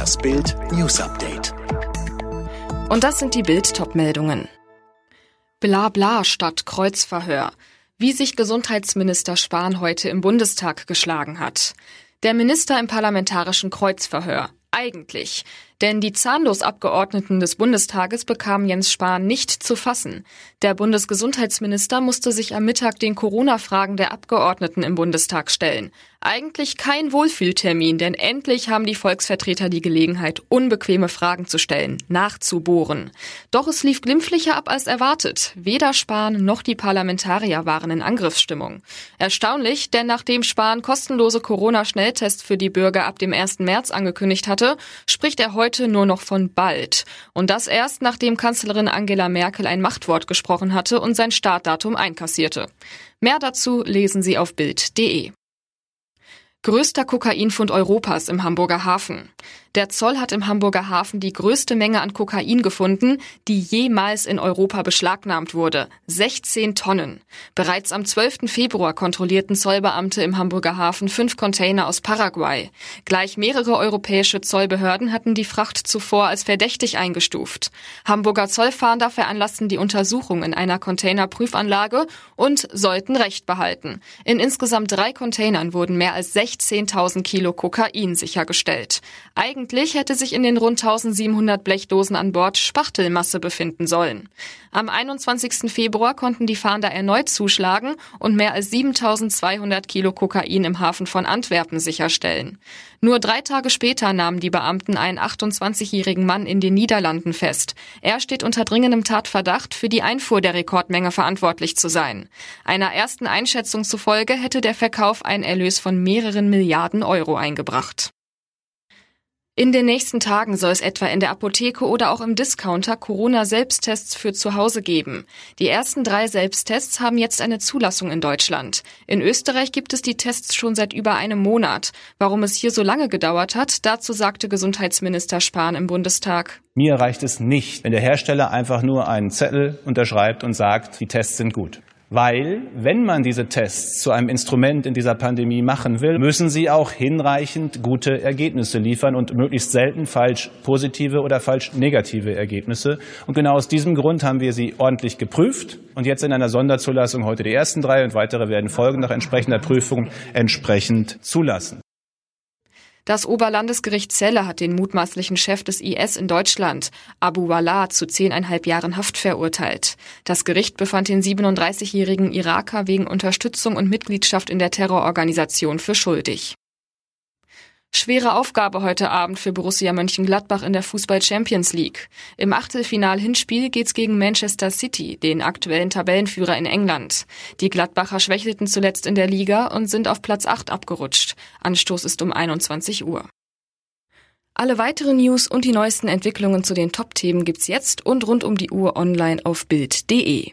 Das Bild News Update. Und das sind die Bild-Top-Meldungen. Blabla statt Kreuzverhör. Wie sich Gesundheitsminister Spahn heute im Bundestag geschlagen hat. Der Minister im parlamentarischen Kreuzverhör. Eigentlich. Denn die Zahnlos-Abgeordneten des Bundestages bekamen Jens Spahn nicht zu fassen. Der Bundesgesundheitsminister musste sich am Mittag den Corona-Fragen der Abgeordneten im Bundestag stellen. Eigentlich kein Wohlfühltermin, denn endlich haben die Volksvertreter die Gelegenheit, unbequeme Fragen zu stellen, nachzubohren. Doch es lief glimpflicher ab als erwartet. Weder Spahn noch die Parlamentarier waren in Angriffsstimmung. Erstaunlich, denn nachdem Spahn kostenlose Corona-Schnelltests für die Bürger ab dem 1. März angekündigt hatte, spricht er heute heute nur noch von bald. Und das erst, nachdem Kanzlerin Angela Merkel ein Machtwort gesprochen hatte und sein Startdatum einkassierte. Mehr dazu lesen Sie auf Bild.de. Größter Kokainfund Europas im Hamburger Hafen. Der Zoll hat im Hamburger Hafen die größte Menge an Kokain gefunden, die jemals in Europa beschlagnahmt wurde. 16 Tonnen. Bereits am 12. Februar kontrollierten Zollbeamte im Hamburger Hafen fünf Container aus Paraguay. Gleich mehrere europäische Zollbehörden hatten die Fracht zuvor als verdächtig eingestuft. Hamburger Zollfahnder veranlassten die Untersuchung in einer Containerprüfanlage und sollten Recht behalten. In insgesamt drei Containern wurden mehr als 16.000 Kilo Kokain sichergestellt. Eigentlich hätte sich in den rund 1700 Blechdosen an Bord Spachtelmasse befinden sollen. Am 21. Februar konnten die Fahnder erneut zuschlagen und mehr als 7200 Kilo Kokain im Hafen von Antwerpen sicherstellen. Nur drei Tage später nahmen die Beamten einen 28-jährigen Mann in den Niederlanden fest. Er steht unter dringendem Tatverdacht, für die Einfuhr der Rekordmenge verantwortlich zu sein. Einer ersten Einschätzung zufolge hätte der Verkauf einen Erlös von mehreren Milliarden Euro eingebracht. In den nächsten Tagen soll es etwa in der Apotheke oder auch im Discounter Corona-Selbsttests für zu Hause geben. Die ersten drei Selbsttests haben jetzt eine Zulassung in Deutschland. In Österreich gibt es die Tests schon seit über einem Monat. Warum es hier so lange gedauert hat, dazu sagte Gesundheitsminister Spahn im Bundestag. Mir reicht es nicht, wenn der Hersteller einfach nur einen Zettel unterschreibt und sagt, die Tests sind gut. Weil, wenn man diese Tests zu einem Instrument in dieser Pandemie machen will, müssen sie auch hinreichend gute Ergebnisse liefern und möglichst selten falsch positive oder falsch negative Ergebnisse. Und genau aus diesem Grund haben wir sie ordentlich geprüft und jetzt in einer Sonderzulassung heute die ersten drei und weitere werden folgen nach entsprechender Prüfung entsprechend zulassen. Das Oberlandesgericht Celle hat den mutmaßlichen Chef des IS in Deutschland, Abu Wallah, zu zehneinhalb Jahren Haft verurteilt. Das Gericht befand den 37-jährigen Iraker wegen Unterstützung und Mitgliedschaft in der Terrororganisation für schuldig. Schwere Aufgabe heute Abend für Borussia Mönchengladbach in der Fußball Champions League. Im Achtelfinal-Hinspiel geht's gegen Manchester City, den aktuellen Tabellenführer in England. Die Gladbacher schwächelten zuletzt in der Liga und sind auf Platz 8 abgerutscht. Anstoß ist um 21 Uhr. Alle weiteren News und die neuesten Entwicklungen zu den Top-Themen gibt's jetzt und rund um die Uhr online auf Bild.de.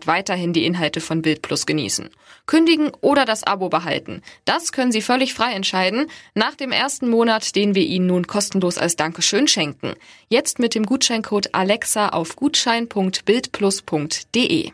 Monat weiterhin die Inhalte von Bild Plus genießen. Kündigen oder das Abo behalten. Das können Sie völlig frei entscheiden nach dem ersten Monat, den wir Ihnen nun kostenlos als Dankeschön schenken. Jetzt mit dem Gutscheincode Alexa auf gutschein.bildplus.de.